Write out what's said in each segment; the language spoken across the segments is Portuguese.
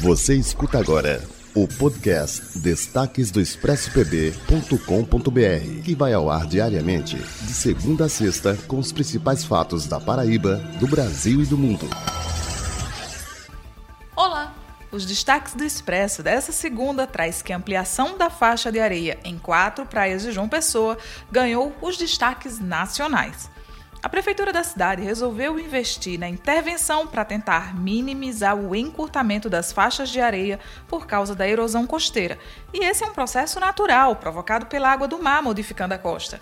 Você escuta agora o podcast Destaques do ExpressoPB.com.br, que vai ao ar diariamente, de segunda a sexta, com os principais fatos da Paraíba, do Brasil e do mundo. Olá! Os destaques do Expresso dessa segunda traz que a ampliação da faixa de areia em quatro praias de João Pessoa ganhou os destaques nacionais. A prefeitura da cidade resolveu investir na intervenção para tentar minimizar o encurtamento das faixas de areia por causa da erosão costeira. E esse é um processo natural, provocado pela água do mar modificando a costa.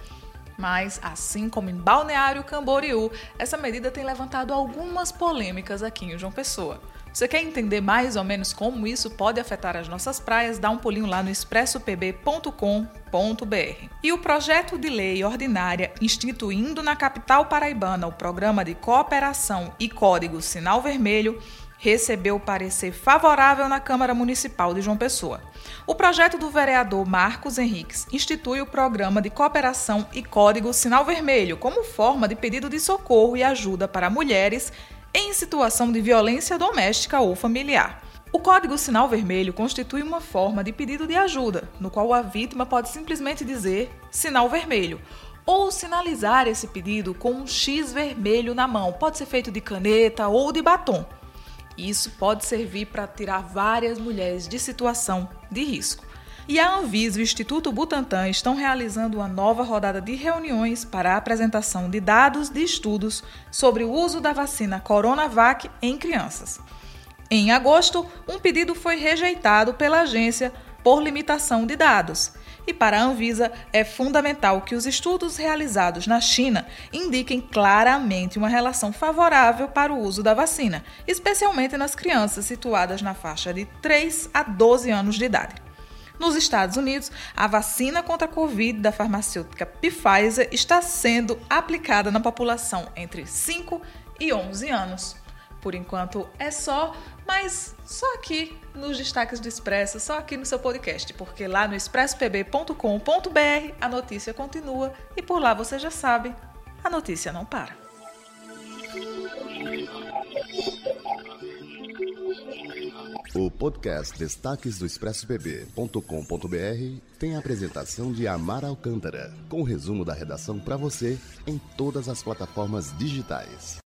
Mas, assim como em Balneário Camboriú, essa medida tem levantado algumas polêmicas aqui em João Pessoa. Você quer entender mais ou menos como isso pode afetar as nossas praias? Dá um pulinho lá no expressopb.com.br. E o projeto de lei ordinária instituindo na capital paraibana o programa de cooperação e código Sinal Vermelho recebeu parecer favorável na Câmara Municipal de João Pessoa. O projeto do vereador Marcos Henriques institui o programa de cooperação e código Sinal Vermelho como forma de pedido de socorro e ajuda para mulheres em situação de violência doméstica ou familiar. O Código Sinal Vermelho constitui uma forma de pedido de ajuda, no qual a vítima pode simplesmente dizer sinal vermelho ou sinalizar esse pedido com um X vermelho na mão. Pode ser feito de caneta ou de batom. Isso pode servir para tirar várias mulheres de situação de risco. E a Anvisa e o Instituto Butantan estão realizando uma nova rodada de reuniões para a apresentação de dados de estudos sobre o uso da vacina Coronavac em crianças. Em agosto, um pedido foi rejeitado pela agência por limitação de dados. E para a Anvisa, é fundamental que os estudos realizados na China indiquem claramente uma relação favorável para o uso da vacina, especialmente nas crianças situadas na faixa de 3 a 12 anos de idade. Nos Estados Unidos, a vacina contra a Covid da farmacêutica Pfizer está sendo aplicada na população entre 5 e 11 anos. Por enquanto é só, mas só aqui nos destaques do Expresso, só aqui no seu podcast, porque lá no expressopb.com.br a notícia continua e por lá você já sabe, a notícia não para. O podcast Destaques do ExpressoPB.com.br tem a apresentação de Amar Alcântara, com o resumo da redação para você em todas as plataformas digitais.